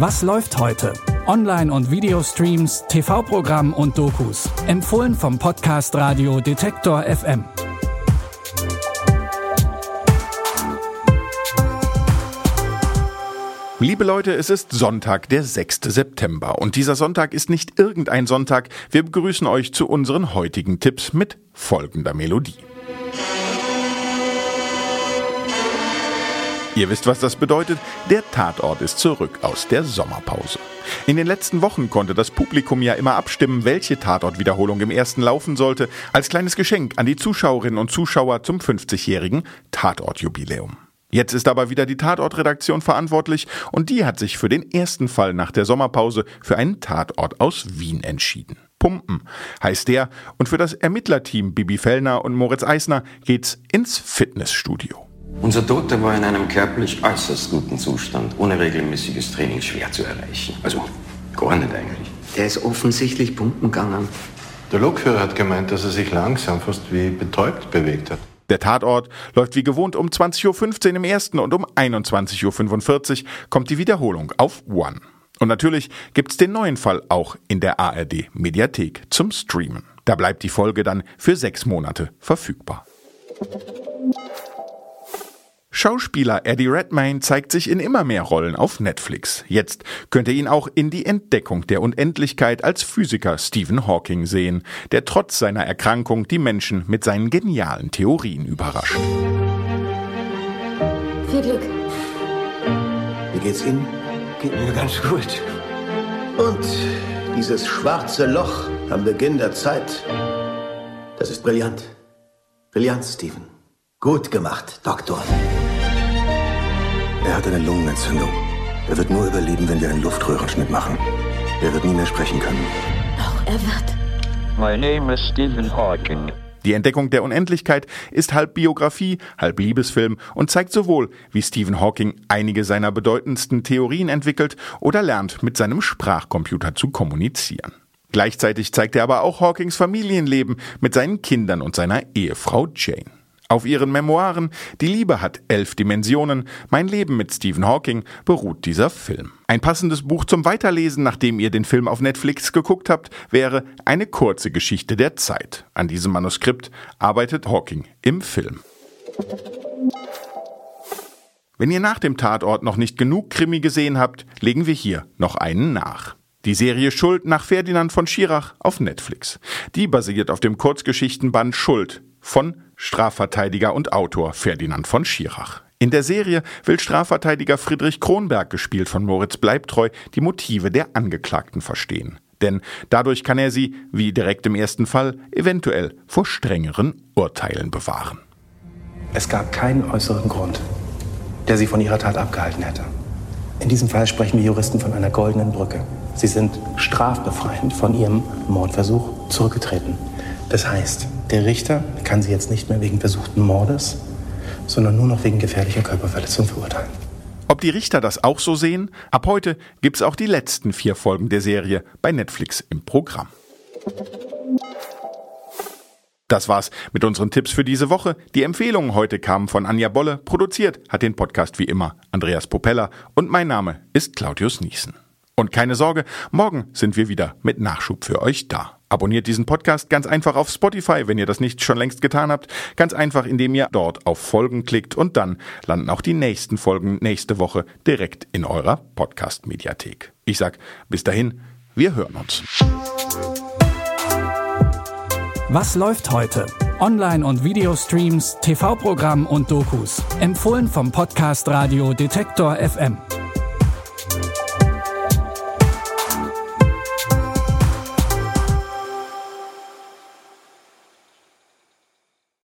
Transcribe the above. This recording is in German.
Was läuft heute? Online- und Videostreams, TV-Programm und Dokus. Empfohlen vom Podcast Radio Detektor FM. Liebe Leute, es ist Sonntag, der 6. September. Und dieser Sonntag ist nicht irgendein Sonntag. Wir begrüßen euch zu unseren heutigen Tipps mit folgender Melodie. Ihr wisst, was das bedeutet. Der Tatort ist zurück aus der Sommerpause. In den letzten Wochen konnte das Publikum ja immer abstimmen, welche Tatortwiederholung im ersten laufen sollte, als kleines Geschenk an die Zuschauerinnen und Zuschauer zum 50-jährigen Tatortjubiläum. Jetzt ist aber wieder die Tatortredaktion verantwortlich und die hat sich für den ersten Fall nach der Sommerpause für einen Tatort aus Wien entschieden. Pumpen heißt der und für das Ermittlerteam Bibi Fellner und Moritz Eisner geht's ins Fitnessstudio. Unser Toter war in einem körperlich äußerst guten Zustand, ohne regelmäßiges Training schwer zu erreichen. Also gar nicht eigentlich. Der ist offensichtlich pumpen gegangen. Der Lokführer hat gemeint, dass er sich langsam, fast wie betäubt bewegt hat. Der Tatort läuft wie gewohnt um 20.15 Uhr im ersten und um 21.45 Uhr kommt die Wiederholung auf One. Und natürlich gibt's den neuen Fall auch in der ARD Mediathek zum Streamen. Da bleibt die Folge dann für sechs Monate verfügbar. Schauspieler Eddie Redmayne zeigt sich in immer mehr Rollen auf Netflix. Jetzt könnt ihr ihn auch in die Entdeckung der Unendlichkeit als Physiker Stephen Hawking sehen, der trotz seiner Erkrankung die Menschen mit seinen genialen Theorien überrascht. Viel Glück. Wie geht's Ihnen? Geht mir ganz gut. Und dieses schwarze Loch am Beginn der Zeit, das ist brillant. Brillant, Stephen. Gut gemacht, Doktor. Er hat eine Lungenentzündung. Er wird nur überleben, wenn wir einen Luftröhrenschnitt machen. Er wird nie mehr sprechen können. Doch, er wird. My name is Stephen Hawking. Die Entdeckung der Unendlichkeit ist halb Biografie, halb Liebesfilm und zeigt sowohl, wie Stephen Hawking einige seiner bedeutendsten Theorien entwickelt oder lernt, mit seinem Sprachcomputer zu kommunizieren. Gleichzeitig zeigt er aber auch Hawkings Familienleben mit seinen Kindern und seiner Ehefrau Jane. Auf ihren Memoiren Die Liebe hat elf Dimensionen, mein Leben mit Stephen Hawking beruht dieser Film. Ein passendes Buch zum Weiterlesen, nachdem ihr den Film auf Netflix geguckt habt, wäre Eine kurze Geschichte der Zeit. An diesem Manuskript arbeitet Hawking im Film. Wenn ihr nach dem Tatort noch nicht genug Krimi gesehen habt, legen wir hier noch einen nach. Die Serie Schuld nach Ferdinand von Schirach auf Netflix. Die basiert auf dem Kurzgeschichtenband Schuld von Strafverteidiger und Autor Ferdinand von Schirach. In der Serie will Strafverteidiger Friedrich Kronberg, gespielt von Moritz Bleibtreu, die Motive der Angeklagten verstehen. Denn dadurch kann er sie, wie direkt im ersten Fall, eventuell vor strengeren Urteilen bewahren. Es gab keinen äußeren Grund, der sie von ihrer Tat abgehalten hätte. In diesem Fall sprechen wir Juristen von einer goldenen Brücke. Sie sind strafbefreiend von ihrem Mordversuch zurückgetreten. Das heißt, der Richter kann sie jetzt nicht mehr wegen versuchten Mordes, sondern nur noch wegen gefährlicher Körperverletzung verurteilen. Ob die Richter das auch so sehen? Ab heute gibt's auch die letzten vier Folgen der Serie bei Netflix im Programm. Das war's mit unseren Tipps für diese Woche. Die Empfehlungen heute kamen von Anja Bolle. Produziert hat den Podcast wie immer Andreas Popella und mein Name ist Claudius Niesen. Und keine Sorge, morgen sind wir wieder mit Nachschub für euch da. Abonniert diesen Podcast ganz einfach auf Spotify, wenn ihr das nicht schon längst getan habt. Ganz einfach, indem ihr dort auf Folgen klickt und dann landen auch die nächsten Folgen nächste Woche direkt in eurer Podcast-Mediathek. Ich sag bis dahin, wir hören uns. Was läuft heute? Online- und Videostreams, TV-Programm und Dokus. Empfohlen vom Podcast Radio Detektor FM.